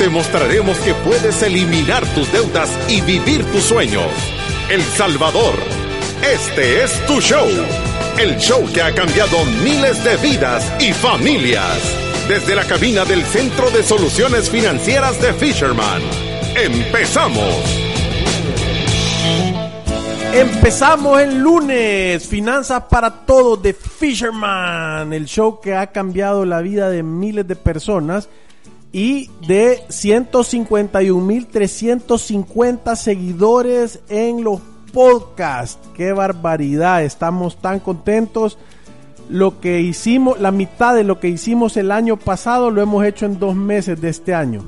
Te mostraremos que puedes eliminar tus deudas y vivir tus sueños. El Salvador, este es tu show. El show que ha cambiado miles de vidas y familias. Desde la cabina del Centro de Soluciones Financieras de Fisherman. ¡Empezamos! Empezamos el lunes, Finanzas para Todos de Fisherman, el show que ha cambiado la vida de miles de personas y de 151.350 seguidores en los podcasts. ¡Qué barbaridad! Estamos tan contentos. Lo que hicimos, la mitad de lo que hicimos el año pasado lo hemos hecho en dos meses de este año.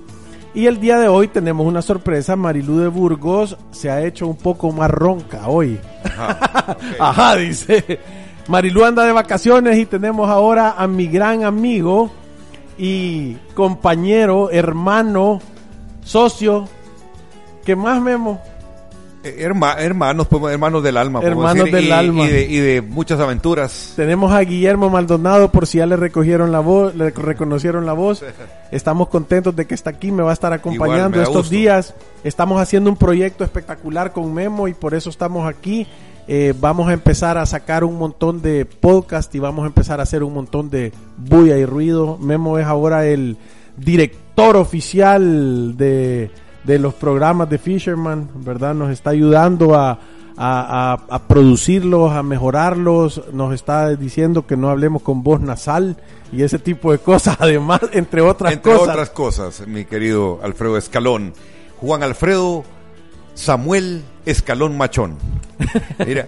Y el día de hoy tenemos una sorpresa. Marilú de Burgos se ha hecho un poco más ronca hoy. Ajá, Ajá dice. Marilú anda de vacaciones y tenemos ahora a mi gran amigo y compañero, hermano, socio. ¿Qué más, Memo? Eh, herma, hermanos, pues, hermanos del alma. Hermanos decir, del y, alma. Y de, y de, muchas aventuras. Tenemos a Guillermo Maldonado, por si ya le recogieron la voz, le reconocieron la voz. Estamos contentos de que está aquí, me va a estar acompañando Igual, estos gusto. días. Estamos haciendo un proyecto espectacular con Memo y por eso estamos aquí. Eh, vamos a empezar a sacar un montón de podcast y vamos a empezar a hacer un montón de bulla y ruido. Memo es ahora el director oficial de, de los programas de Fisherman, ¿verdad? Nos está ayudando a, a, a, a, producirlos, a mejorarlos, nos está diciendo que no hablemos con voz nasal y ese tipo de cosas, además, entre otras entre cosas. otras cosas, mi querido Alfredo Escalón. Juan Alfredo Samuel Escalón Machón. Mira,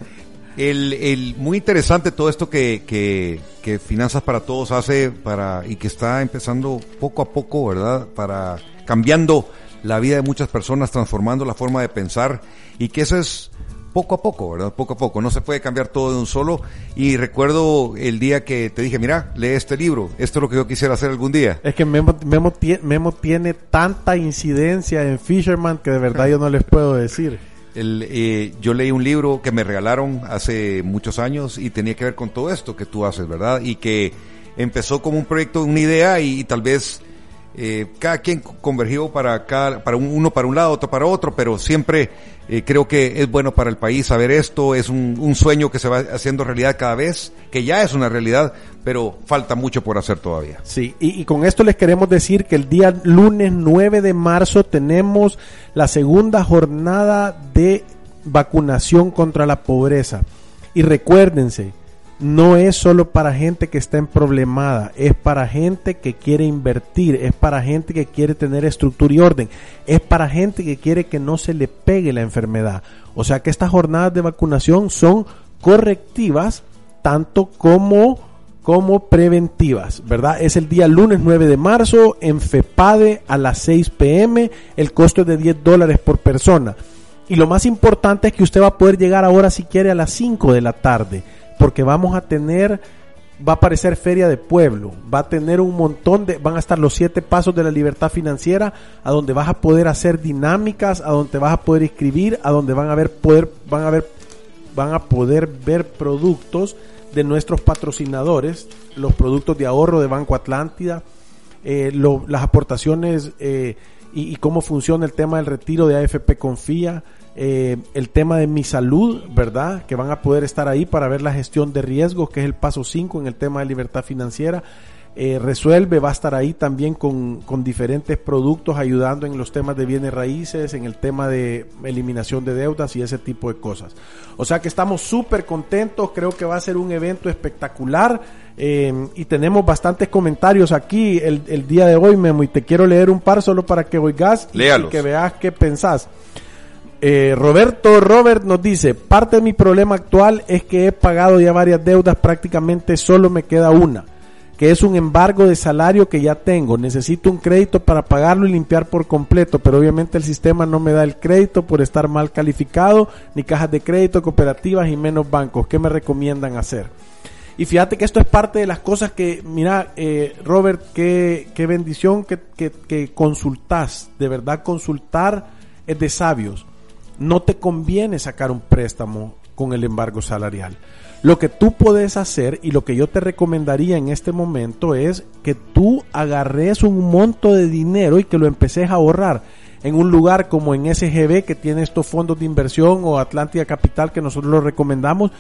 el, el, muy interesante todo esto que, que, que, Finanzas para Todos hace para y que está empezando poco a poco, ¿verdad? Para cambiando la vida de muchas personas, transformando la forma de pensar y que eso es poco a poco, ¿verdad? Poco a poco. No se puede cambiar todo de un solo. Y recuerdo el día que te dije, mira, lee este libro. Esto es lo que yo quisiera hacer algún día. Es que Memo, Memo, Memo tiene tanta incidencia en Fisherman que de verdad yo no les puedo decir. El, eh, yo leí un libro que me regalaron hace muchos años y tenía que ver con todo esto que tú haces, ¿verdad? Y que empezó como un proyecto, una idea y, y tal vez eh, cada quien convergió para cada, para un, uno para un lado, otro para otro, pero siempre eh, creo que es bueno para el país saber esto, es un, sueño que se va haciendo realidad cada vez, que ya es una realidad, pero falta mucho por hacer todavía. Sí, y, y con esto les queremos decir que el día lunes 9 de marzo tenemos la segunda jornada de vacunación contra la pobreza. Y recuérdense, no es solo para gente que está en problemada, es para gente que quiere invertir, es para gente que quiere tener estructura y orden, es para gente que quiere que no se le pegue la enfermedad. O sea que estas jornadas de vacunación son correctivas tanto como como preventivas, ¿verdad? Es el día lunes 9 de marzo en FEPADE a las 6 pm, el costo es de 10 dólares por persona. Y lo más importante es que usted va a poder llegar ahora si quiere a las 5 de la tarde porque vamos a tener, va a aparecer Feria de Pueblo, va a tener un montón de, van a estar los siete pasos de la libertad financiera, a donde vas a poder hacer dinámicas, a donde vas a poder escribir, a donde van a ver poder, van a ver, van a poder ver productos de nuestros patrocinadores, los productos de ahorro de Banco Atlántida, eh, lo, las aportaciones eh, y, y cómo funciona el tema del retiro de AFP Confía, eh, el tema de mi salud, ¿verdad? Que van a poder estar ahí para ver la gestión de riesgos, que es el paso 5 en el tema de libertad financiera. Eh, resuelve, va a estar ahí también con, con, diferentes productos ayudando en los temas de bienes raíces, en el tema de eliminación de deudas y ese tipo de cosas. O sea que estamos súper contentos, creo que va a ser un evento espectacular eh, y tenemos bastantes comentarios aquí el, el, día de hoy, Memo, y te quiero leer un par solo para que oigas y, y que veas qué pensás. Eh, Roberto Robert nos dice, parte de mi problema actual es que he pagado ya varias deudas, prácticamente solo me queda una. Que es un embargo de salario que ya tengo. Necesito un crédito para pagarlo y limpiar por completo, pero obviamente el sistema no me da el crédito por estar mal calificado, ni cajas de crédito, cooperativas y menos bancos. ¿Qué me recomiendan hacer? Y fíjate que esto es parte de las cosas que, mira, eh, Robert, qué, bendición que, que, que consultas. De verdad, consultar es de sabios. No te conviene sacar un préstamo con el embargo salarial. Lo que tú puedes hacer y lo que yo te recomendaría en este momento es que tú agarres un monto de dinero y que lo empeces a ahorrar en un lugar como en SGB que tiene estos fondos de inversión o Atlántida Capital que nosotros lo recomendamos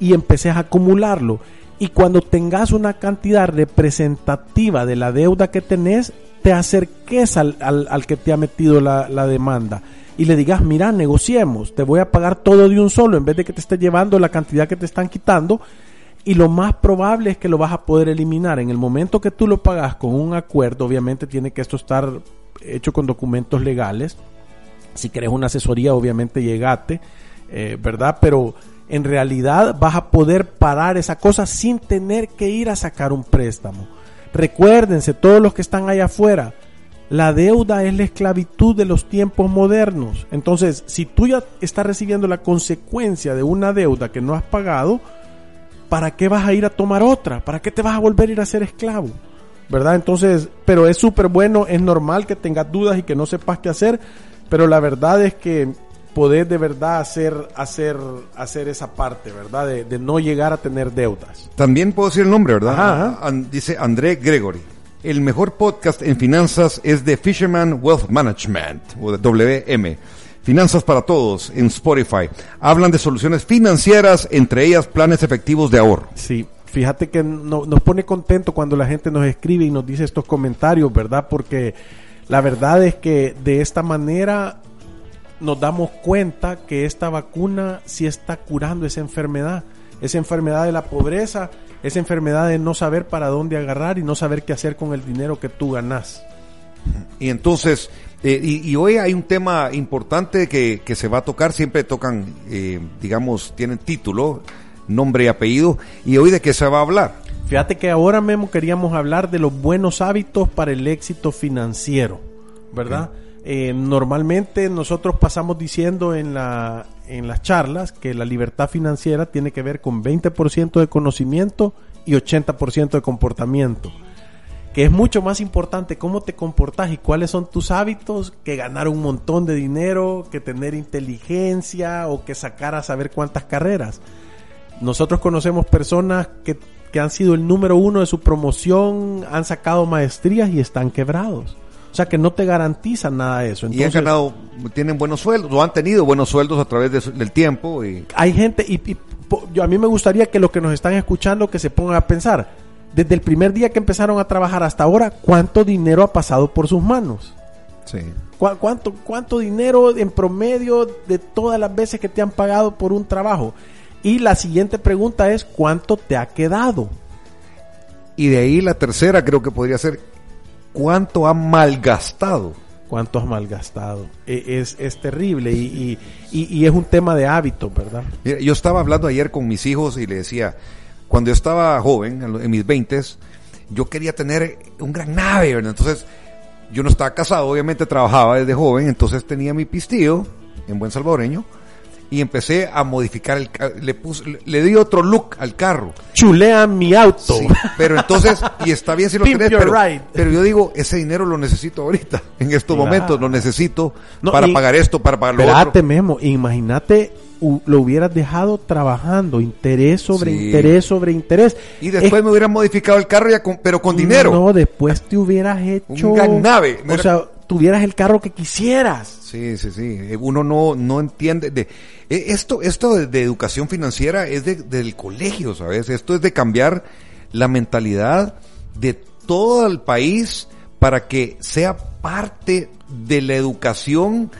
y empeces a acumularlo. Y cuando tengas una cantidad representativa de la deuda que tenés, te acerques al, al, al que te ha metido la, la demanda y le digas, mira, negociemos, te voy a pagar todo de un solo en vez de que te esté llevando la cantidad que te están quitando. Y lo más probable es que lo vas a poder eliminar. En el momento que tú lo pagas con un acuerdo, obviamente tiene que esto estar hecho con documentos legales. Si querés una asesoría, obviamente llegate, eh, ¿verdad? Pero en realidad vas a poder parar esa cosa sin tener que ir a sacar un préstamo. Recuérdense, todos los que están allá afuera, la deuda es la esclavitud de los tiempos modernos. Entonces, si tú ya estás recibiendo la consecuencia de una deuda que no has pagado, ¿para qué vas a ir a tomar otra? ¿Para qué te vas a volver a ir a ser esclavo? ¿Verdad? Entonces, pero es súper bueno, es normal que tengas dudas y que no sepas qué hacer, pero la verdad es que podés de verdad hacer, hacer, hacer esa parte, ¿verdad? De, de no llegar a tener deudas. También puedo decir el nombre, ¿verdad? Ajá, ajá. An- dice André Gregory. El mejor podcast en finanzas es de Fisherman Wealth Management, o de WM. Finanzas para todos en Spotify. Hablan de soluciones financieras, entre ellas planes efectivos de ahorro. Sí, fíjate que no- nos pone contento cuando la gente nos escribe y nos dice estos comentarios, ¿verdad? Porque la verdad es que de esta manera nos damos cuenta que esta vacuna sí está curando esa enfermedad, esa enfermedad de la pobreza, esa enfermedad de no saber para dónde agarrar y no saber qué hacer con el dinero que tú ganas. Y entonces, eh, y, y hoy hay un tema importante que, que se va a tocar, siempre tocan, eh, digamos, tienen título, nombre y apellido, y hoy de qué se va a hablar. Fíjate que ahora mismo queríamos hablar de los buenos hábitos para el éxito financiero, ¿verdad? Eh, normalmente nosotros pasamos diciendo en, la, en las charlas que la libertad financiera tiene que ver con 20% de conocimiento y 80% de comportamiento. Que es mucho más importante cómo te comportas y cuáles son tus hábitos que ganar un montón de dinero, que tener inteligencia o que sacar a saber cuántas carreras. Nosotros conocemos personas que, que han sido el número uno de su promoción, han sacado maestrías y están quebrados. O sea que no te garantizan nada de eso. y han ganado, tienen buenos sueldos, o han tenido buenos sueldos a través de del tiempo. Y, hay gente, y, y yo, a mí me gustaría que los que nos están escuchando que se pongan a pensar, desde el primer día que empezaron a trabajar hasta ahora, ¿cuánto dinero ha pasado por sus manos? sí. ¿Cu- ¿Cuánto, ¿Cuánto dinero en promedio de todas las veces que te han pagado por un trabajo? Y la siguiente pregunta es, ¿cuánto te ha quedado? Y de ahí la tercera creo que podría ser, ¿cuánto ha malgastado? ¿Cuánto has malgastado? E- Es, es terrible y, y, y- es un tema de hábito, ¿verdad? Yo estaba hablando ayer con mis hijos y le decía, cuando yo estaba joven, en mis veintes, yo quería tener un gran nave, ¿verdad? Entonces, yo no estaba casado, obviamente trabajaba desde joven, entonces tenía mi pistillo, en buen salvadoreño, y empecé a modificar el le puse, le, di otro look al carro. Chulea mi auto. Sí, pero entonces, y está bien si lo Pimp tenés, pero, ride. pero yo digo, ese dinero lo necesito ahorita, en estos momentos, lo necesito No, para y- pagar esto, para pagar lo Espérate, otro. Memo, imagínate, lo hubieras dejado trabajando, interés sobre Sí. interés sobre interés. Y después Es- me hubieran modificado el carro, ya con- pero con dinero. No, después te hubieras hecho... Un gran nave. O sea, tuvieras el carro que quisieras. Sí, sí, sí. Eh, Uno no, no entiende. De, eh, esto esto de, de educación financiera es de- del colegio, ¿sabes? Esto es de cambiar la mentalidad de todo el país para que sea parte de la educación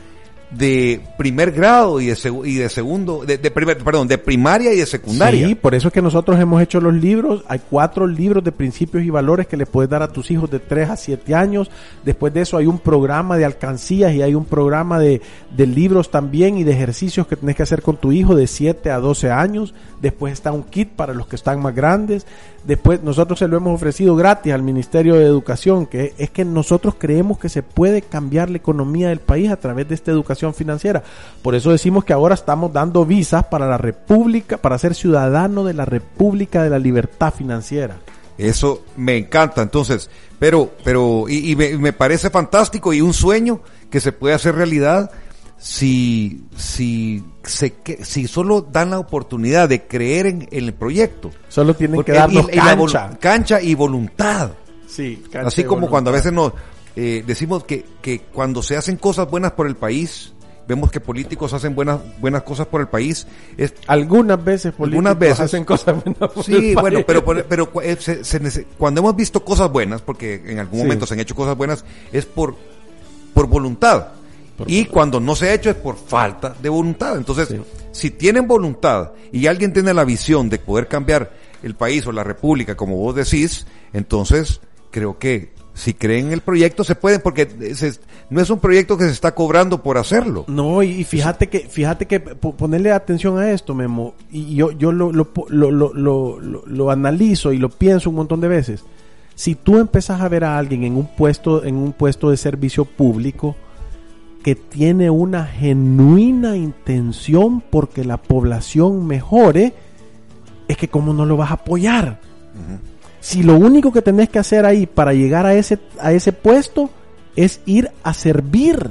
de primer grado y de, segundo, de, primer, perdón, de primaria y de secundaria. Sí, por eso es que nosotros hemos hecho los libros. Hay cuatro libros de principios y valores que le puedes dar a tus hijos de 3 a 7 años. Después de eso hay un programa de alcancías y hay un programa de, de libros también y de ejercicios que tenés que hacer con tu hijo de 7 a 12 años. Después está un kit para los que están más grandes. Después nosotros se lo hemos ofrecido gratis al Ministerio de Educación, que es que nosotros creemos que se puede cambiar la economía del país a través de esta educación financiera. Por eso decimos que ahora estamos dando visas para la República, para ser ciudadano de la República de la Libertad Financiera. Eso me encanta, entonces, pero, pero, y, y me, me parece fantástico y un sueño que se puede hacer realidad si, si, se, si solo dan la oportunidad de creer en, el proyecto. Solo tienen Porque- que darnos y- y la vol- cancha. cancha y voluntad. Sí, Así como cuando a veces nos eh, decimos que, que cuando se hacen cosas buenas por el país, vemos que políticos hacen buenas, buenas cosas por el país, es Algunas veces políticos Algunas veces. hacen cosas buenas por Sí, el bueno, país. pero, pero, pero eh, se- se nece- cuando hemos visto cosas buenas, porque en algún Sí. momento se han hecho cosas buenas, es por, por voluntad. Por y cuando no se ha hecho es por falta de voluntad. Entonces, Sí. si tienen voluntad y alguien tiene la visión de poder cambiar el país o la república, como vos decís, entonces creo que si creen en el proyecto se pueden, porque se- no es un proyecto que se está cobrando por hacerlo. No, y fíjate que, fíjate que po- ponerle atención a esto, Memo, y yo, yo lo, lo, lo, lo, lo, analizo y lo pienso un montón de veces. Si tú empezás a ver a alguien en un puesto, en un puesto de servicio público que tiene una genuina intención porque la población mejore, es que cómo no lo vas a apoyar. Si lo único que tenés que hacer ahí para llegar a ese, a ese puesto es ir a servir.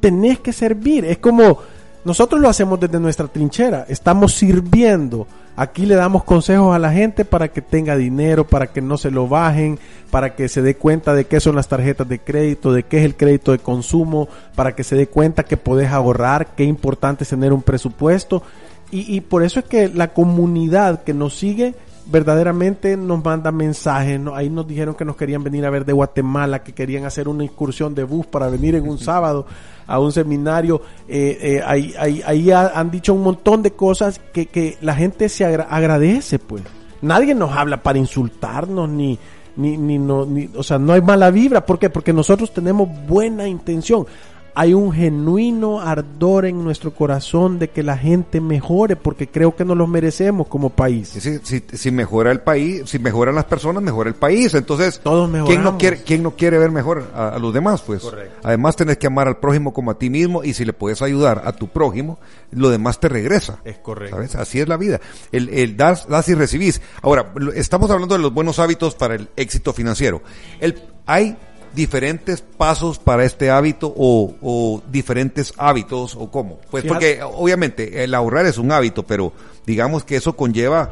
Tenés que servir. Es como nosotros lo hacemos desde nuestra trinchera. Estamos sirviendo. Aquí le damos consejos a la gente para que tenga dinero, para que no se lo bajen, para que se dé cuenta de qué son las tarjetas de crédito, de qué es el crédito de consumo, para que se dé cuenta que podés ahorrar, qué importante es tener un presupuesto. Y, y por eso es que la comunidad que nos sigue verdaderamente nos manda mensajes. ¿no? Ahí nos dijeron que nos querían venir a ver de Guatemala, que querían hacer una excursión de bus para venir en un sábado a un seminario. Eh, eh, ahí ahí, ahí ha- han dicho un montón de cosas que, que la gente se agra- agradece, pues. Nadie nos habla para insultarnos ni... Ni, ni, no, ni, o sea, no hay mala vibra. ¿Por qué? Porque nosotros tenemos buena intención. Hay un genuino ardor en nuestro corazón de que la gente mejore, porque creo que nos lo merecemos como país. Si, si, mejora el país, si mejoran las personas, mejora el país. Entonces, Todos ¿quién no quiere, quién no quiere ver mejor a, a los demás? Pues, además tenés que amar al prójimo como a ti mismo y si le puedes ayudar a tu prójimo, lo demás te regresa. Es correcto. ¿Sabes? Así es la vida. El, el das, das y recibís. Ahora, estamos hablando de los buenos hábitos para el éxito financiero. El, hay diferentes pasos para este hábito o, o diferentes hábitos o cómo. Pues Fíjate- porque obviamente el ahorrar es un hábito, pero digamos que eso conlleva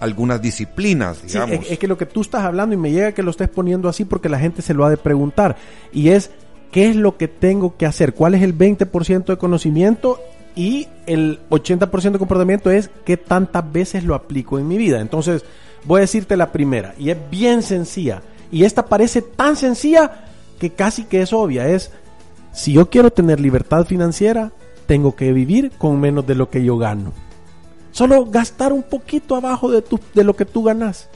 algunas disciplinas, Sí, digamos. es, es que lo que tú estás hablando y me llega que lo estés poniendo así porque la gente se lo ha de preguntar. Y es, ¿qué es lo que tengo que hacer? ¿Cuál es el 20% de conocimiento? Y el 80% de comportamiento es qué tantas veces lo aplico en mi vida. Entonces, voy a decirte la primera. Y es bien sencilla. Y esta parece tan sencilla que casi que es obvia. Es, si yo quiero tener libertad financiera, tengo que vivir con menos de lo que yo gano. Solo gastar un poquito abajo de, tu, de lo que tú ganas.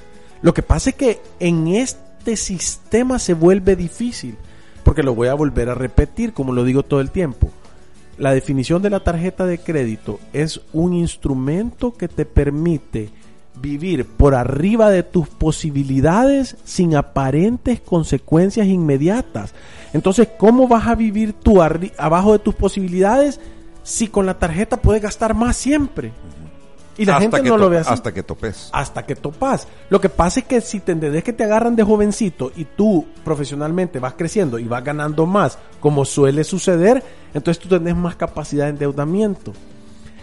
Lo que pasa es que en este sistema se vuelve difícil. Porque lo voy a volver a repetir, como lo digo todo el tiempo. La definición de la tarjeta de crédito es un instrumento que te permite vivir por arriba de tus posibilidades sin aparentes consecuencias inmediatas. Entonces, ¿cómo vas a vivir tú abajo de tus posibilidades si con la tarjeta puedes gastar más siempre? Y la hasta gente no lo ve así Hasta que topes. hasta que topas. Lo que pasa es que si te entendés que te agarran de jovencito y tú profesionalmente vas creciendo y vas ganando más, como suele suceder, entonces tú tenés más capacidad de endeudamiento.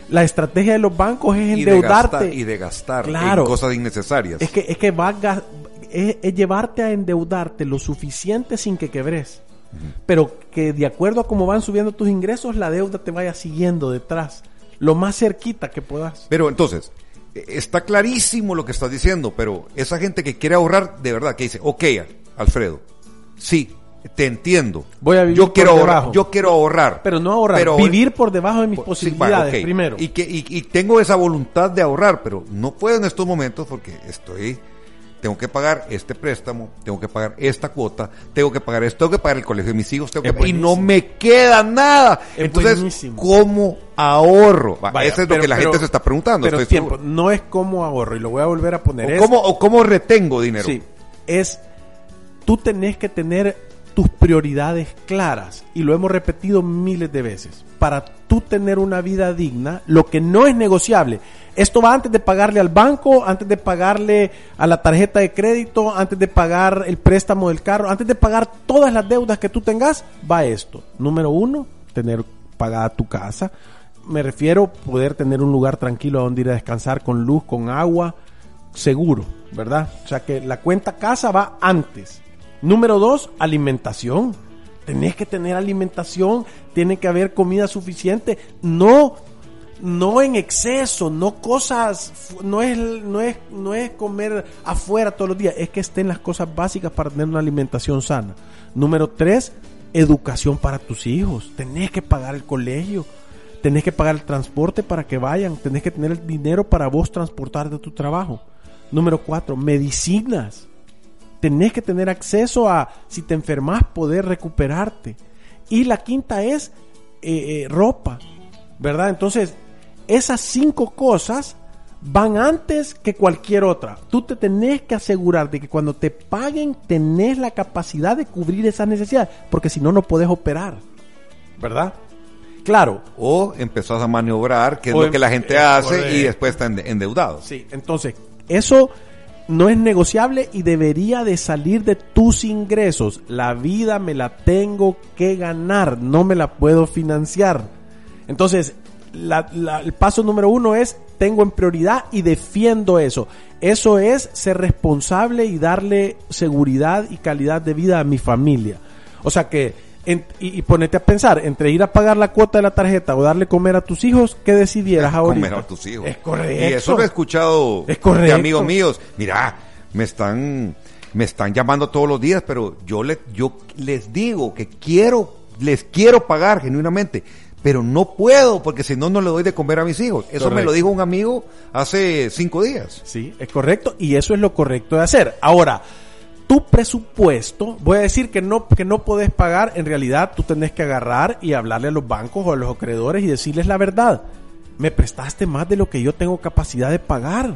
La estrategia de los bancos es Y de, endeudarte. gastar, y de gastar Claro. en cosas innecesarias. Es que, es que va a ga- es, es llevarte a endeudarte lo suficiente sin que quebres. Pero que de acuerdo a cómo van subiendo tus ingresos, la deuda te vaya siguiendo detrás. Lo más cerquita que puedas. Pero entonces, eh, está clarísimo lo que estás diciendo, pero esa gente que quiere ahorrar, de verdad, que dice, ok, Alfredo, sí, te entiendo. Voy a vivir yo por quiero ahorrar, debajo. yo quiero ahorrar. Pero no ahorrar, Pero- vivir por debajo de mis Sí, posibilidades primero. Y, que, y, y tengo esa voluntad de ahorrar, pero no puedo en estos momentos porque estoy, tengo que pagar este préstamo, tengo que pagar esta cuota, tengo que pagar esto, tengo que pagar el colegio de mis hijos, tengo que, y no me queda nada. Es Entonces, buenísimo. ¿cómo ahorro? Va, Vaya, Eso es pero- lo que la pero- gente se está preguntando. Pero estoy tiempo, seguro. no es como ahorro, y lo voy a volver a poner. O es- cómo, o cómo retengo dinero. Sí, es tú tenés que tener tus prioridades claras y lo hemos repetido miles de veces. Para tú tener una vida digna, lo que no es negociable, esto va antes de pagarle al banco, antes de pagarle a la tarjeta de crédito, antes de pagar el préstamo del carro, antes de pagar todas las deudas que tú tengas, va esto. Número uno, tener pagada tu casa. Me refiero a poder tener un lugar tranquilo donde ir a descansar con luz, con agua, seguro, ¿verdad? O sea que la cuenta casa va antes. Número dos, alimentación. Tenés que tener alimentación, tiene que haber comida suficiente, no, no en exceso, no cosas, no es, no es, no es comer afuera todos los días, es que estén las cosas básicas para tener una alimentación sana. Número tres, educación para tus hijos. Tenés que pagar el colegio, tenés que pagar el transporte para que vayan, tenés que tener el dinero para vos transportar de tu trabajo. Número cuatro, medicinas. Tenés que tener acceso a, si te enfermas, poder recuperarte. Y la quinta es eh, eh, ropa, ¿verdad? Entonces, esas cinco cosas van antes que cualquier otra. Tú te tenés que asegurar de que cuando te paguen tenés la capacidad de cubrir esas necesidades, porque si no, no podés operar, ¿verdad? Claro, O empezás a maniobrar, que es O lo em- que la gente es hace y después está ende- endeudado. Sí, entonces, eso no es negociable y debería de salir de tus ingresos. La vida me la tengo que ganar, no me la puedo financiar. Entonces, el paso número uno es, tengo en prioridad y defiendo eso. Eso es ser responsable y darle seguridad y calidad de vida a mi familia. O sea que, en- y, y ponete a pensar, entre ir a pagar la cuota de la tarjeta o darle comer a tus hijos, ¿qué decidieras ahorita? comer a tus hijos. Es correcto. Y eso lo he escuchado Es correcto. de amigos míos. Mira, me están, me están llamando todos los días, pero yo les, yo les digo que quiero, les quiero pagar genuinamente, pero no puedo porque si no, no le doy de comer a mis hijos. Eso me lo dijo un amigo hace cinco días. Sí, es correcto y eso es lo correcto de hacer. Ahora, tu presupuesto, voy a decir que no, que no podés pagar, en realidad tú tenés que agarrar y hablarle a los bancos o a los acreedores y decirles la verdad. Me prestaste más de lo que yo tengo capacidad de pagar.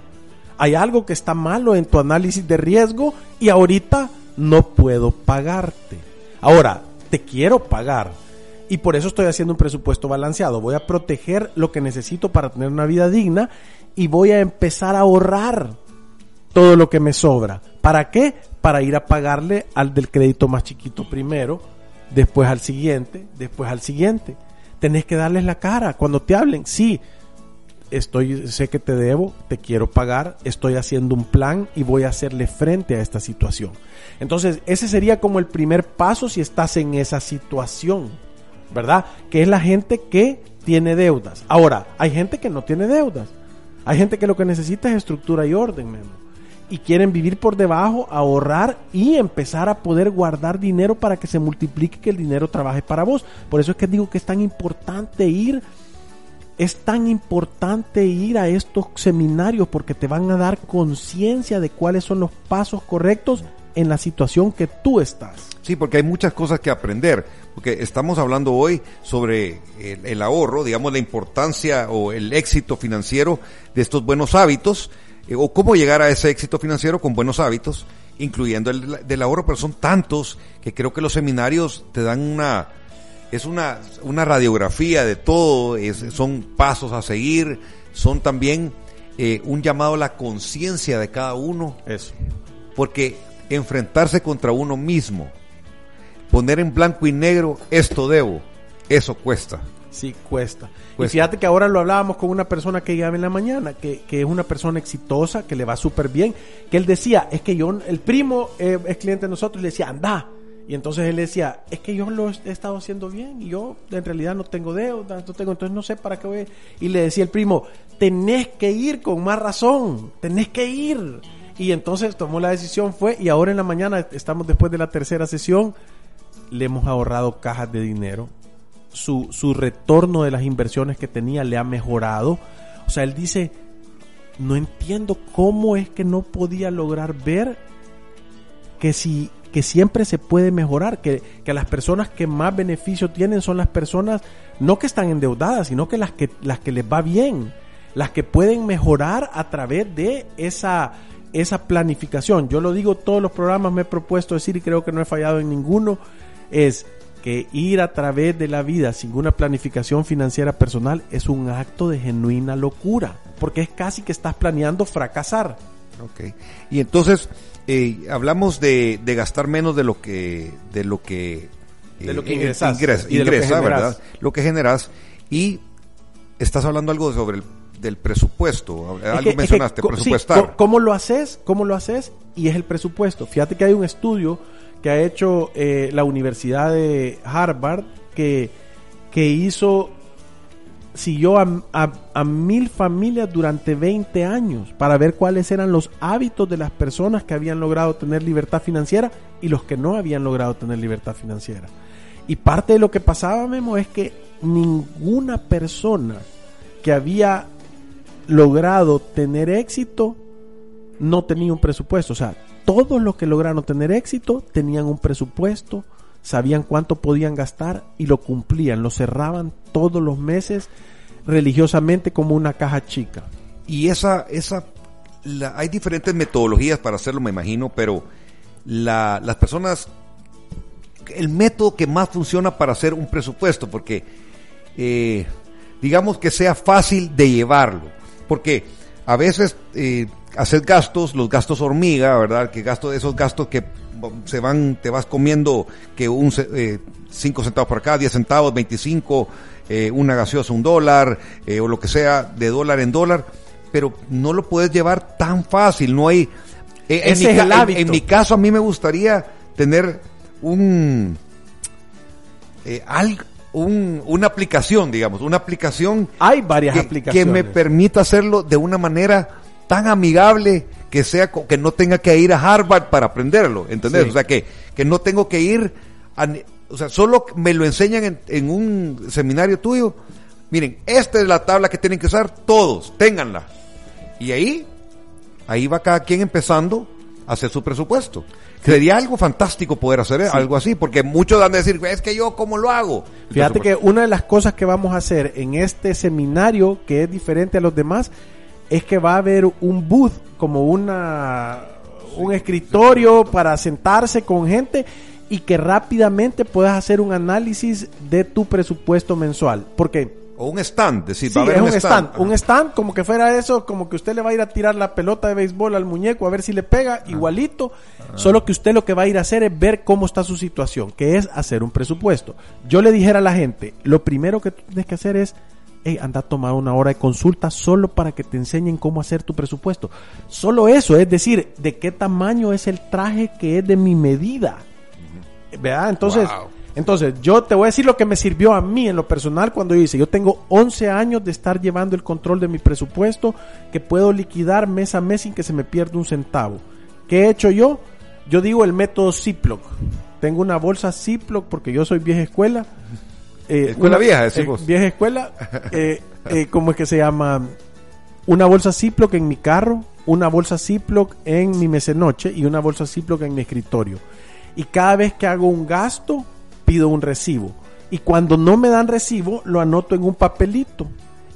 Hay algo que está malo en tu análisis de riesgo y ahorita no puedo pagarte. Ahora, te quiero pagar. Y por eso estoy haciendo un presupuesto balanceado. Voy a proteger lo que necesito para tener una vida digna y voy a empezar a ahorrar todo lo que me sobra. ¿Para qué? Para ir a pagarle al del crédito más chiquito primero, después al siguiente, después al siguiente. Tenés que darles la cara cuando te hablen. Sí, estoy, sé que te debo, te quiero pagar, estoy haciendo un plan y voy a hacerle frente a esta situación. Entonces, ese sería como el primer paso si estás en esa situación, ¿verdad? Que es la gente que tiene deudas. Ahora, hay gente que no tiene deudas. Hay gente que lo que necesita es estructura y orden, Memo. Y quieren vivir por debajo, ahorrar y empezar a poder guardar dinero para que se multiplique, que el dinero trabaje para vos. Por eso es que digo que es tan importante ir es tan importante ir a estos seminarios porque te van a dar conciencia de cuáles son los pasos correctos en la situación que tú estás. Sí, porque hay muchas cosas que aprender, porque estamos hablando hoy sobre el, el ahorro, digamos la importancia o el éxito financiero de estos buenos hábitos, eh, o cómo llegar a ese éxito financiero con buenos hábitos, incluyendo el del ahorro, pero son tantos que creo que los seminarios te dan una, es una, una radiografía de todo, es- son pasos a seguir, son también eh, un llamado a la conciencia de cada uno, Eso. porque enfrentarse contra uno mismo, poner en blanco y negro, esto debo, eso cuesta. Sí, cuesta. Y Cuesta. fíjate que ahora lo hablábamos con una persona que llama en la mañana, que, que es una persona exitosa, que le va súper bien, que él decía, es que yo, el primo eh, es cliente de nosotros, y le decía, anda. Y entonces él decía, es que yo lo he estado haciendo bien y yo en realidad no tengo deudas, no tengo, entonces no sé para qué voy. Y le decía el primo, tenés que ir con más razón, tenés que ir. Y entonces tomó la decisión, fue, y ahora en la mañana estamos después de la tercera sesión, le hemos ahorrado cajas de dinero, su, su retorno de las inversiones que tenía le ha mejorado. O sea, él dice, no entiendo cómo es que no podía lograr ver que si que siempre se puede mejorar, que, que las personas que más beneficio tienen son las personas no que están endeudadas, sino que las que las que les va bien, las que pueden mejorar a través de esa esa planificación. Yo lo digo todos los programas me he propuesto decir y creo que no he fallado en ninguno es que ir a través de la vida sin una planificación financiera personal es un acto de genuina locura, porque es casi que estás planeando fracasar. Ok. Y entonces eh, hablamos de, de, gastar menos de lo que de lo que de lo que ingresas, ingresa, y de ingresa, lo que ¿verdad? Lo que generas y estás hablando algo sobre el del presupuesto, Es algo que- es que mencionaste, presupuestar. sí, ¿Cómo lo haces? ¿Cómo lo haces? Y es el presupuesto. Fíjate que hay un estudio que ha hecho eh, la Universidad de Harvard que, que hizo, siguió a, a- a mil familias durante 20 años para ver cuáles eran los hábitos de las personas que habían logrado tener libertad financiera y los que no habían logrado tener libertad financiera. Y parte de lo que pasaba, Memo, es que ninguna persona que había logrado tener éxito no tenía un presupuesto. O sea, todos los que lograron tener éxito tenían un presupuesto, sabían cuánto podían gastar y lo cumplían, lo cerraban todos los meses religiosamente como una caja chica. Y esa, esa, hay diferentes metodologías para hacerlo, me imagino, pero la, las personas, el método que más funciona para hacer un presupuesto, porque eh, digamos que sea fácil de llevarlo, porque a veces eh, hacer gastos, los gastos hormiga, ¿verdad? Que gasto esos gastos que se van, te vas comiendo que un 5 centavos por acá, 10 centavos, 25, eh, una gaseosa un dólar, eh, o lo que sea, de dólar en dólar, pero no lo puedes llevar tan fácil, no hay... eh, en, Ese mi, es ca- el en- en mi caso a mí me gustaría tener un... eh, al- un- una aplicación, digamos, una aplicación Hay varias que, aplicaciones. que me permita hacerlo de una manera tan amigable que sea que no tenga que ir a Harvard para aprenderlo, ¿entendés? Sí. O sea que, que no tengo que ir a, o sea, solo me lo enseñan en, en un seminario tuyo. Miren, esta es la tabla que tienen que usar todos, ténganla. Y ahí, ahí va cada quien empezando a hacer su presupuesto. Sería algo fantástico poder hacer algo así, porque muchos van a decir, es que yo, ¿cómo lo hago? Fíjate que una de las cosas que vamos a hacer en este seminario, que es diferente a los demás, es que va a haber un booth, como una un escritorio para sentarse con gente y que rápidamente puedas hacer un análisis de tu presupuesto mensual. Porque O un stand, decir, Sí, va a haber es un, stand. Un stand como que fuera eso, como que usted le va a ir a tirar la pelota de béisbol al muñeco a ver si le pega, igualito. Solo que usted lo que va a ir a hacer es ver cómo está su situación, que es hacer un presupuesto. Yo le dijera a la gente, lo primero que tú tienes que hacer es, hey, anda a tomar una hora de consulta solo para que te enseñen cómo hacer tu presupuesto. Solo eso, es decir, de qué tamaño es el traje que es de mi medida. ¿Verdad? Entonces, Wow. entonces, yo te voy a decir lo que me sirvió a mí en lo personal cuando yo hice. Yo tengo 11 años de estar llevando el control de mi presupuesto que puedo liquidar mes a mes sin que se me pierda un centavo. ¿Qué he hecho yo? Yo digo el método Ziploc. Tengo una bolsa Ziploc porque yo soy vieja escuela. Eh, Escuela una- vieja, decís eh. Vieja escuela. Eh, eh, ¿Cómo es que se llama? Una bolsa Ziploc en mi carro, una bolsa Ziploc en mi mesenoche y una bolsa Ziploc en mi escritorio. Y cada vez que hago un gasto, pido un recibo. Y cuando no me dan recibo, lo anoto en un papelito.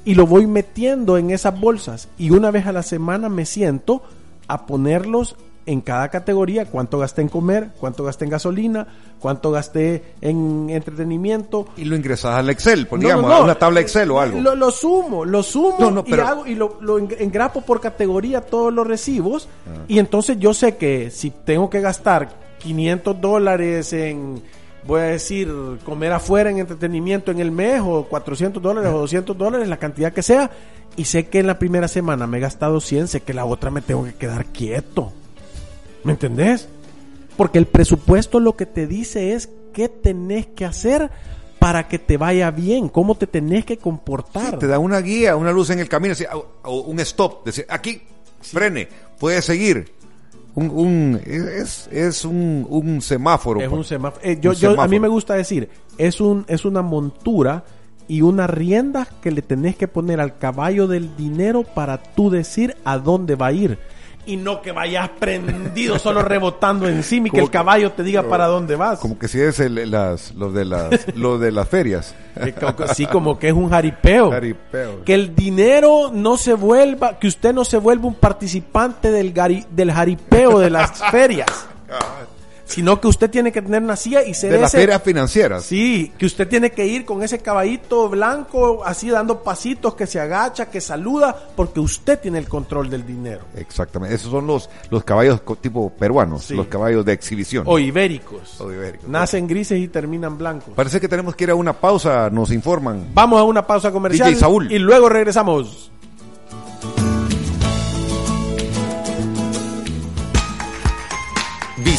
Y lo voy metiendo en esas bolsas. Y una vez a la semana me siento a ponerlos en cada categoría. Cuánto gasté en comer, cuánto gasté en gasolina, cuánto gasté en entretenimiento. Y lo ingresas al Excel, No, digamos, no, no. a una tabla Excel o algo. Lo, lo sumo, lo sumo y, hago, y lo, lo eng- engrapo por categoría todos los recibos. Ah. Y entonces yo sé que si tengo que gastar 500 dólares en, voy a decir, comer afuera en entretenimiento en el mes, o 400 dólares o 200 dólares, la cantidad que sea, y sé que en la primera semana me he gastado 100, sé que la otra me tengo que quedar quieto. ¿Me entendés? Porque el presupuesto lo que te dice es qué tenés que hacer para que te vaya bien, cómo te tenés que comportar. Te da una guía, una luz en el camino, así, o, un stop, decir, aquí, frene, puede seguir. Un, un- es, es un, un semáforo. Es un semáforo. Eh, yo, un yo- a mí semáforo. me gusta decir, es un es una montura y una rienda que le tenés que poner al caballo del dinero para tú decir a dónde va a ir. Y no que vayas prendido solo rebotando encima y que el caballo te diga para dónde vas. Como que si es el, las, los de las, los de las ferias. Sí, como que es un jaripeo. Jaripeo. Que el dinero no se vuelva, que usted no se vuelva un participante del, gari- del jaripeo de las ferias. Sino que usted tiene que tener una silla y ser De las ferias financieras. Sí, que usted tiene que ir con ese caballito blanco, así dando pasitos, que se agacha, que saluda, porque usted tiene el control del dinero. Exactamente. Esos son los, los caballos tipo peruanos, Sí. los caballos de exhibición. O ibéricos. O ibéricos. Nacen grises y terminan blancos. Parece que tenemos que ir a una pausa, nos informan. Vamos a una pausa comercial DJ Saúl. y luego regresamos.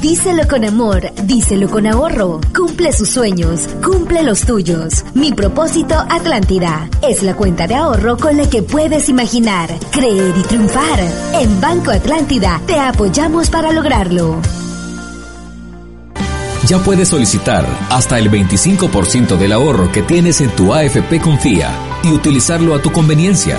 Díselo con amor, díselo con ahorro. Cumple sus sueños, cumple los tuyos. Mi propósito Atlántida es la cuenta de ahorro con la que puedes imaginar, creer y triunfar. En Banco Atlántida te apoyamos para lograrlo. Ya puedes solicitar hasta el 25% del ahorro que tienes en tu AFP Confía y utilizarlo a tu conveniencia.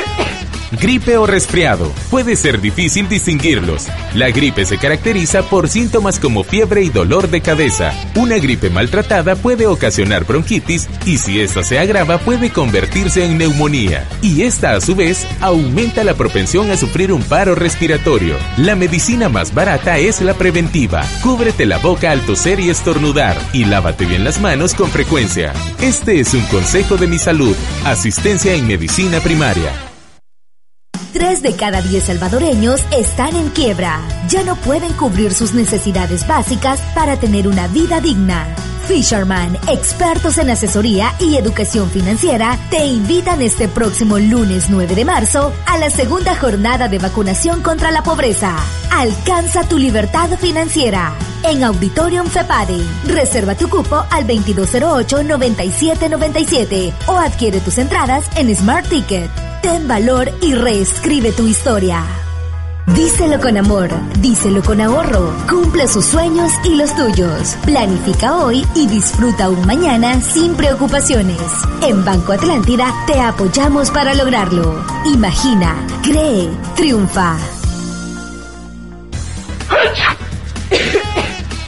Gripe o resfriado. Puede ser difícil distinguirlos. La gripe se caracteriza por síntomas como fiebre y dolor de cabeza. Una gripe maltratada puede ocasionar bronquitis y si esta se agrava puede convertirse en neumonía. Y esta a su vez aumenta la propensión a sufrir un paro respiratorio. La medicina más barata es la preventiva. Cúbrete la boca al toser y estornudar y lávate bien las manos con frecuencia. Este es un consejo de mi salud. Asistencia en medicina primaria. Tres de cada diez salvadoreños están en quiebra. Ya no pueden cubrir sus necesidades básicas para tener una vida digna. Fisherman, expertos en asesoría y educación financiera, te invitan este próximo lunes 9 de marzo a la segunda jornada de vacunación contra la pobreza. Alcanza tu libertad financiera. En Auditorium FEPADE. Reserva tu cupo al 2208-9797 o adquiere tus entradas en Smart Ticket. Ten valor y reescribe tu historia. Díselo con amor, díselo con ahorro. Cumple sus sueños y los tuyos. Planifica hoy y disfruta un mañana sin preocupaciones. En Banco Atlántida te apoyamos para lograrlo. Imagina, cree, triunfa.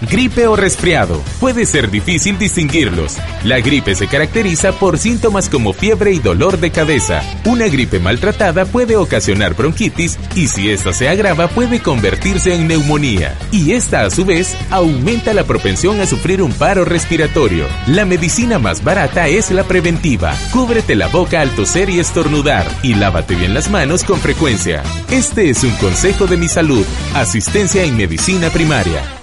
Gripe o resfriado. Puede ser difícil distinguirlos. La gripe se caracteriza por síntomas como fiebre y dolor de cabeza. Una gripe maltratada puede ocasionar bronquitis y si esta se agrava puede convertirse en neumonía. Y esta a su vez aumenta la propensión a sufrir un paro respiratorio. La medicina más barata es la preventiva. Cúbrete la boca al toser y estornudar y lávate bien las manos con frecuencia. Este es un consejo de mi salud. Asistencia en medicina primaria.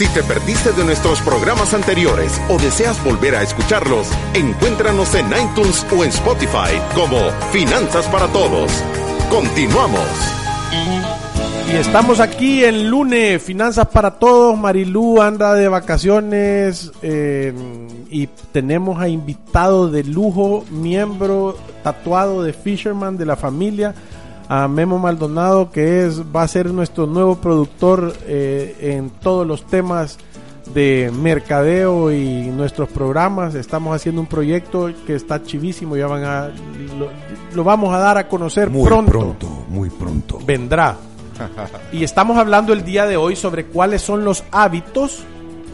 Si te perdiste de nuestros programas anteriores o deseas volver a escucharlos, encuéntranos en iTunes o en Spotify como Finanzas para Todos. Continuamos. Y estamos aquí el lunes, Finanzas para Todos. Marilú anda de vacaciones eh, y tenemos a invitado de lujo, miembro tatuado de Fisherman de la familia, a Memo Maldonado, que es va a ser nuestro nuevo productor eh, en todos los temas de mercadeo y nuestros programas. Estamos haciendo un proyecto que está chivísimo, ya van a lo, lo vamos a dar a conocer Muy pronto. pronto, muy pronto. Vendrá. y estamos hablando el día de hoy sobre cuáles son los hábitos,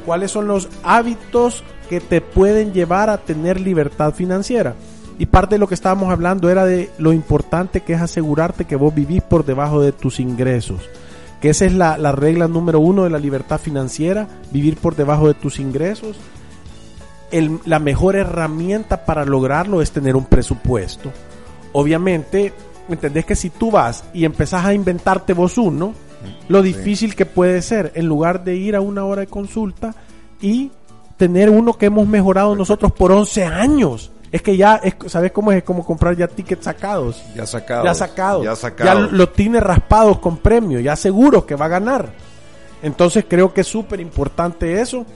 cuáles son los hábitos que te pueden llevar a tener libertad financiera. Y parte de lo que estábamos hablando era de lo importante que es asegurarte que vos vivís por debajo de tus ingresos. Que esa es la, la regla número uno de la libertad financiera, vivir por debajo de tus ingresos. El- la mejor herramienta para lograrlo es tener un presupuesto. Obviamente, entendés que si tú vas y empezás a inventarte vos uno, lo difícil que puede ser, en lugar de ir a una hora de consulta y tener uno que hemos mejorado nosotros por 11 años. Es que ya, es, ¿sabes cómo es? Es como comprar ya tickets sacados. Ya sacado. Ya sacados. Ya Ya sacado. lo tiene raspados con premio, ya seguro que va a ganar. Entonces creo que es súper importante eso.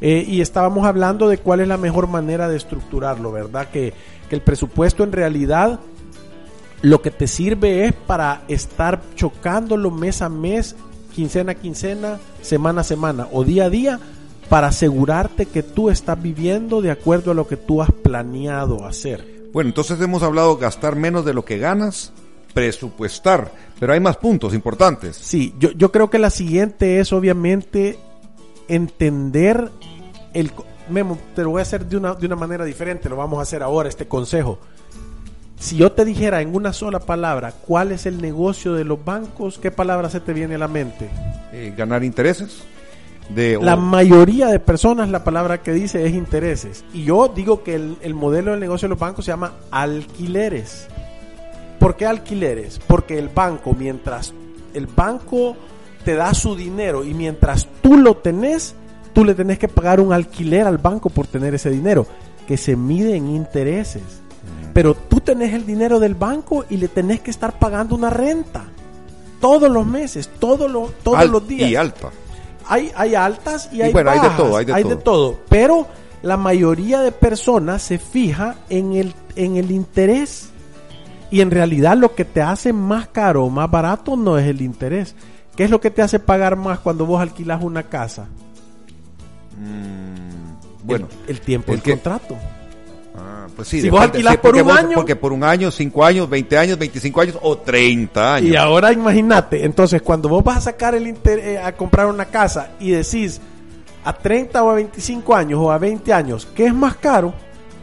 Eh, y estábamos hablando de cuál es la mejor manera de estructurarlo, ¿verdad? Que, que el presupuesto en realidad lo que te sirve es para estar chocándolo mes a mes, quincena a quincena, semana a semana o día a día para asegurarte que tú estás viviendo de acuerdo a lo que tú has planeado hacer. Bueno, entonces hemos hablado gastar menos de lo que ganas, presupuestar, pero hay más puntos importantes. Sí, yo, yo creo que la siguiente es obviamente entender el... Memo, te lo voy a hacer de una, de una manera diferente, lo vamos a hacer ahora, este consejo. Si yo te dijera en una sola palabra cuál es el negocio de los bancos, ¿qué palabra se te viene a la mente? Eh, ganar intereses. De, La o- mayoría de personas la palabra que dice es intereses. Y yo digo que el, el modelo del negocio de los bancos se llama alquileres. ¿Por qué alquileres? Porque el banco, mientras el banco te da su dinero y mientras tú lo tenés, tú le tenés que pagar un alquiler al banco por tener ese dinero, que se mide en intereses. Pero tú tenés el dinero del banco y le tenés que estar pagando una renta. Todos los meses, todos los, todos al- los días Y alta. Hay, hay altas y Y hay bueno, hay de bajas, todo, hay de todo. todo. Pero la mayoría de personas se fija en el, en el interés. Y en realidad lo que te hace más caro o más barato no es el interés. ¿Qué es lo que te hace pagar más cuando vos alquilas una casa? Bueno, el, el tiempo el del contrato. Pues sí, Si vos alquilás por un vos- año- Porque por un año, cinco años, 20 años, 25 años o 30 años. Y ahora imagínate, entonces cuando vos vas a sacar el inter- eh, a comprar una casa y decís a 30 o a 25 años o a 20 años, ¿qué es más caro?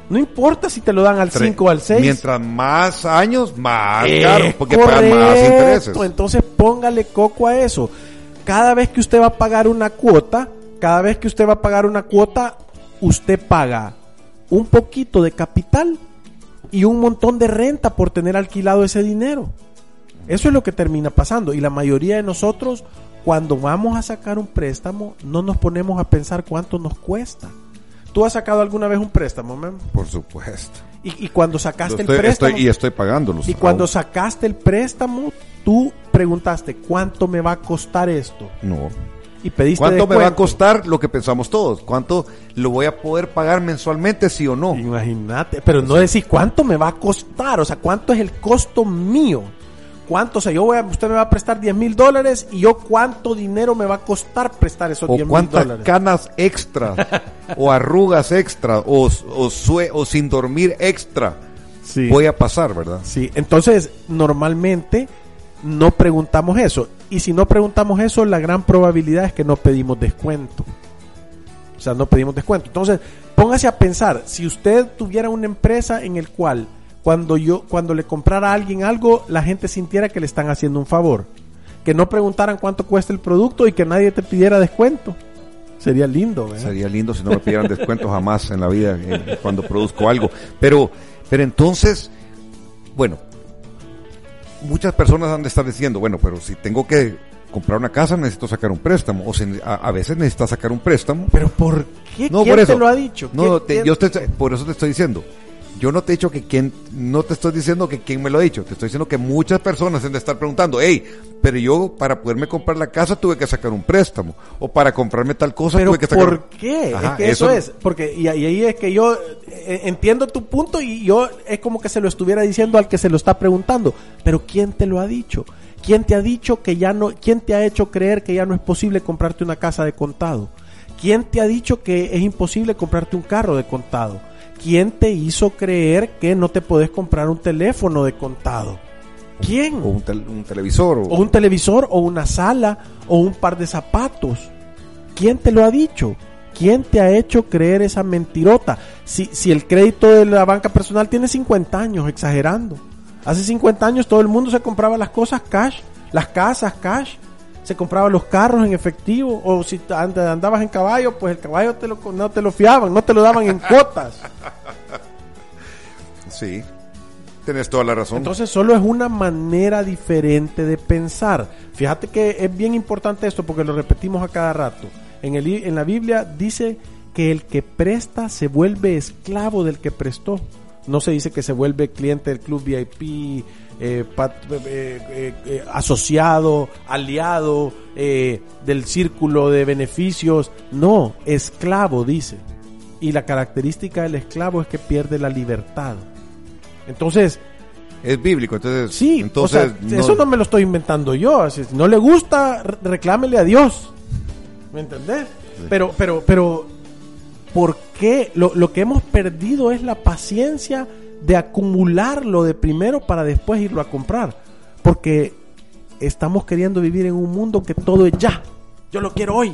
No importa si te lo dan al Tre- 5 o al 6. Mientras más años, más Es caro, porque pagan más intereses. Entonces póngale coco a eso. Cada vez que usted va a pagar una cuota, cada vez que usted va a pagar una cuota, usted paga un poquito de capital y un montón de renta por tener alquilado ese dinero. Eso es lo que termina pasando. Y la mayoría de nosotros, cuando vamos a sacar un préstamo, no nos ponemos a pensar cuánto nos cuesta. ¿Tú has sacado alguna vez un préstamo, Memo? Por supuesto. Y, y cuando sacaste estoy- el préstamo... estoy- y estoy pagándolos. Y cuando sacaste el préstamo, tú preguntaste cuánto me va a costar esto No. Y pediste ¿Cuánto me va a costar lo que pensamos todos? ¿Cuánto lo voy a poder pagar mensualmente, sí o no? Imagínate, pero no decir cuánto me va a costar, o sea, cuánto es el costo mío. ¿Cuánto? O sea, yo voy a, usted me va a prestar 10 mil dólares y yo cuánto dinero me va a costar prestar esos o 10 mil cuántas dólares. canas extra o arrugas extra o, o, sue- o sin dormir extra Sí. voy a pasar, ¿verdad? Sí, entonces normalmente no preguntamos eso. Y si no preguntamos eso, la gran probabilidad es que no pedimos descuento. O sea, no pedimos descuento. Entonces, póngase a pensar, si usted tuviera una empresa en el cual cuando yo cuando le comprara a alguien algo, la gente sintiera que le están haciendo un favor, que no preguntaran cuánto cuesta el producto y que nadie te pidiera descuento. Sería lindo. Sería lindo si no me pidieran descuento jamás en la vida eh, cuando produzco algo. Pero, pero entonces, bueno, muchas personas han de estar diciendo, bueno, pero si tengo que comprar una casa necesito sacar un préstamo. O si a, a veces necesitas sacar un préstamo. Pero ¿por qué? No, ¿Quién por eso. te lo ha dicho? No, ¿Quién- te- quién- yo te- por eso te estoy diciendo. Yo no te he dicho que quién, no te estoy diciendo que quién me lo ha dicho, te estoy diciendo que muchas personas han de estar preguntando, hey, pero yo para poderme comprar la casa tuve que sacar un préstamo, o para comprarme tal cosa Pero tuve que sacar ¿por qué? Ajá, es que eso, es, porque y, ahí es que yo eh, entiendo tu punto y yo es como que se lo estuviera diciendo al que se lo está preguntando, pero ¿quién te lo ha dicho? ¿Quién te ha dicho que ya no, quién te ha hecho creer que ya no es posible comprarte una casa de contado? ¿Quién te ha dicho que es imposible comprarte un carro de contado? ¿Quién te hizo creer que no te podés comprar un teléfono de contado? ¿Quién? O un, tel- un televisor. O, o un televisor o una sala o un par de zapatos. ¿Quién te lo ha dicho? ¿Quién te ha hecho creer esa mentirota? Si, si el crédito de la banca personal tiene 50 años, exagerando. Hace 50 años todo el mundo se compraba las cosas cash, las casas cash, se compraban los carros en efectivo, o si andabas en caballo, pues el caballo te lo, no te lo fiaban, no te lo daban en cuotas. Sí, tenés toda la razón. Entonces solo es una manera diferente de pensar. Fíjate que es bien importante esto porque lo repetimos a cada rato. En, el, en la Biblia dice que el que presta se vuelve esclavo del que prestó. No se dice que se vuelve cliente del club VIP, eh, pat- eh, eh, eh, asociado, aliado del círculo de beneficios. No, esclavo dice. Y la característica del esclavo es que pierde la libertad. Entonces, es bíblico, entonces. Sí, entonces o sea, eso no me lo estoy inventando yo. así, si no le gusta, re- reclámele a Dios. ¿Me entendés? Pero, pero, pero, ¿por qué? Lo, lo que hemos perdido es la paciencia de acumularlo de primero para después irlo a comprar. Porque estamos queriendo vivir en un mundo que todo es ya. Yo lo quiero hoy.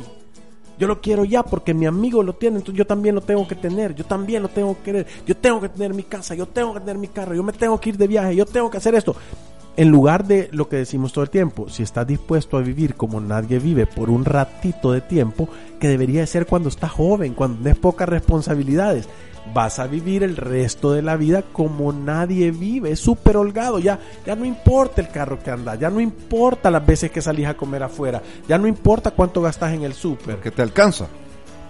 Yo lo quiero ya porque mi amigo lo tiene, entonces yo también lo tengo que tener, yo también lo tengo que querer, yo tengo que tener mi casa, yo tengo que tener mi carro, yo me tengo que ir de viaje, yo tengo que hacer esto. En lugar de lo que decimos todo el tiempo, si estás dispuesto a vivir como nadie vive por un ratito de tiempo, que debería de ser cuando estás joven, cuando tienes pocas responsabilidades, vas a vivir el resto de la vida como nadie vive, es súper holgado, ya, ya no importa el carro que andas, ya no importa las veces que salís a comer afuera, ya no importa cuánto gastas en el súper Que te alcanza.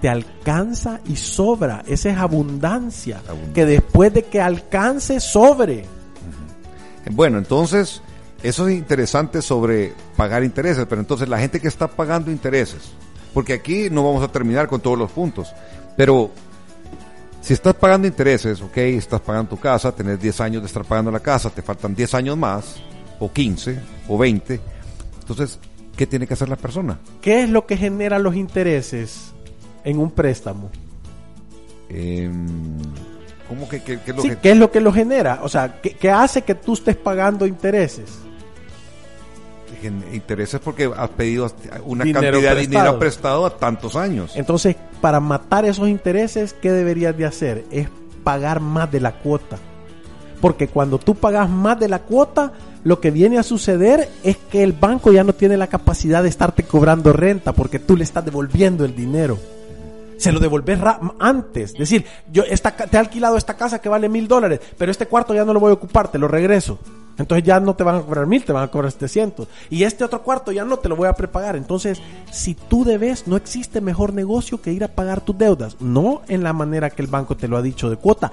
te alcanza y sobra. Esa es abundancia. Abundancia. Que después de que alcance, sobre. Bueno, entonces, eso es interesante sobre pagar intereses, pero entonces la gente que está pagando intereses, porque aquí no vamos a terminar con todos los puntos, pero si estás pagando intereses, ok, estás pagando tu casa, tenés 10 años de estar pagando la casa, te faltan 10 años más, o 15, o 20, entonces, ¿qué tiene que hacer la persona? ¿Qué es lo que genera los intereses en un préstamo? Em, ¿Cómo que, que- que es lo Sí, que- ¿Qué es lo que lo genera? O sea, ¿qué, qué hace que tú estés pagando intereses? Intereses porque has pedido una Dinero cantidad de dinero prestado a tantos años? Entonces, para matar esos intereses, ¿qué deberías de hacer? Es pagar más de la cuota. Porque cuando tú pagas más de la cuota, lo que viene a suceder es que el banco ya no tiene la capacidad de estarte cobrando renta porque tú le estás devolviendo el dinero. Se lo devolves ra- antes. Es decir, yo esta, te he alquilado esta casa que vale mil dólares, pero este cuarto ya no lo voy a ocupar, te lo regreso. Entonces ya no te van a cobrar mil, te van a cobrar 700. Y este otro cuarto ya no te lo voy a prepagar. Entonces, si tú debes, no existe mejor negocio que ir a pagar tus deudas. No en la manera que el banco te lo ha dicho de cuota.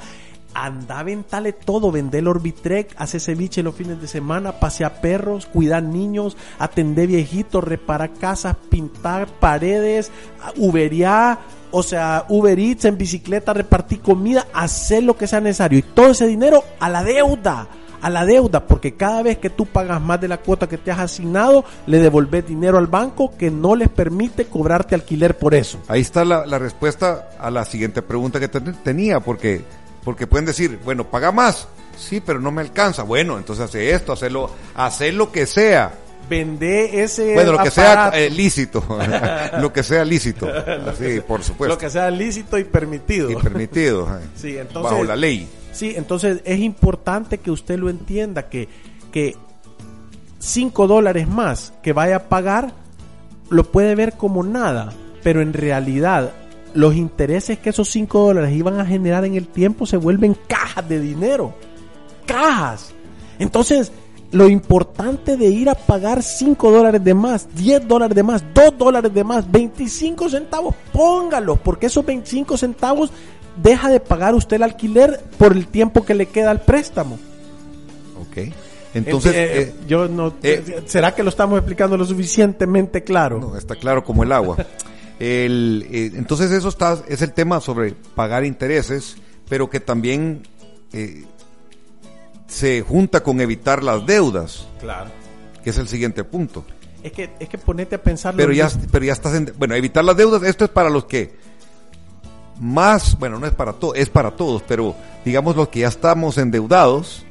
Anda, ventale todo, vende el Orbitrek, hace ceviche los fines de semana, pasea perros, cuida niños, atender viejitos, repara casas, pintar paredes, ubería, o sea, Uber Eats en bicicleta, repartir comida, hacer lo que sea necesario. Y todo ese dinero a la deuda, a la deuda, porque cada vez que tú pagas más de la cuota que te has asignado, le devolves dinero al banco que no les permite cobrarte alquiler por eso. Ahí está la, respuesta a la siguiente pregunta que ten- tenía, porque, porque pueden decir, bueno, paga más, sí, pero no me alcanza. Bueno, entonces hace esto, hacerlo, hacer lo que sea. Vende ese Bueno, lo que sea eh, lícito, lo que sea lícito, sí, por lo supuesto, que sea lícito y permitido. y permitido, eh, Sí, entonces- bajo la ley. Sí, entonces es importante que usted lo entienda, que, que 5 dólares más que vaya a pagar lo puede ver como nada, pero en realidad los intereses que esos 5 dólares iban a generar en el tiempo se vuelven cajas de dinero. Cajas. Entonces, lo importante de ir a pagar 5 dólares de más, 10 dólares de más, 2 dólares de más, 25 centavos, póngalos, porque esos 25 centavos deja de pagar usted el alquiler por el tiempo que le queda al préstamo. Ok. Entonces, Eh, eh, yo no, eh, ¿será que lo estamos explicando lo suficientemente claro? no, está claro como el agua. El, eh, entonces eso está, es el tema sobre pagar intereses, pero que también eh, se junta con evitar las deudas. Claro. que es el siguiente punto. Es que, es que ponete a pensar. Pero ya, pero ya estás en... Bueno, evitar las deudas, esto es para los que más, bueno, no es para todos, es para todos, pero digamos los que ya estamos endeudados,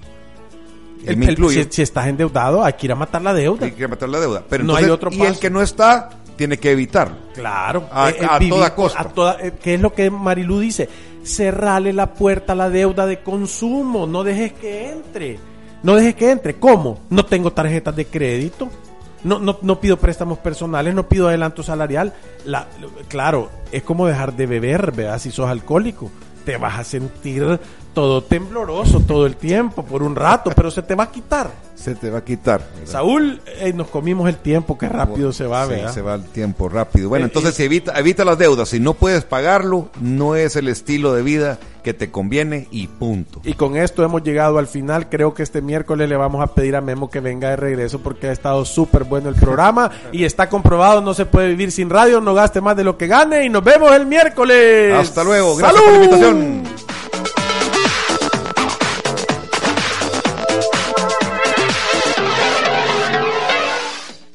el, si, si, estás endeudado, hay que ir a matar la deuda. Hay que ir a matar la deuda. Pero no hay otro Y el que no está, tiene que evitarlo. Claro. A, eh, toda costa. A toda, eh, ¿Qué es lo que Marilú dice? Cerrale la puerta a la deuda de consumo. No dejes que entre. No dejes que entre. ¿Cómo? No tengo tarjetas de crédito. No, no, no pido préstamos personales, no pido adelanto salarial. La, claro, es como dejar de beber, ¿verdad? Si sos alcohólico. Te vas a sentir todo tembloroso todo el tiempo, por un rato, pero se te va a quitar. Se te va a quitar. Saúl, eh, nos comimos el tiempo, que rápido se va, sí, se va el tiempo rápido. Bueno, eh, entonces eh, evita, evita las deudas. Si no puedes pagarlo, no es el estilo de vida que te conviene y punto. Y con esto hemos llegado al final. Creo que este miércoles le vamos a pedir a Memo que venga de regreso porque ha estado súper bueno el programa y está comprobado, no se puede vivir sin radio, no gaste más de lo que gane y nos vemos el miércoles. Hasta luego, gracias por la invitación.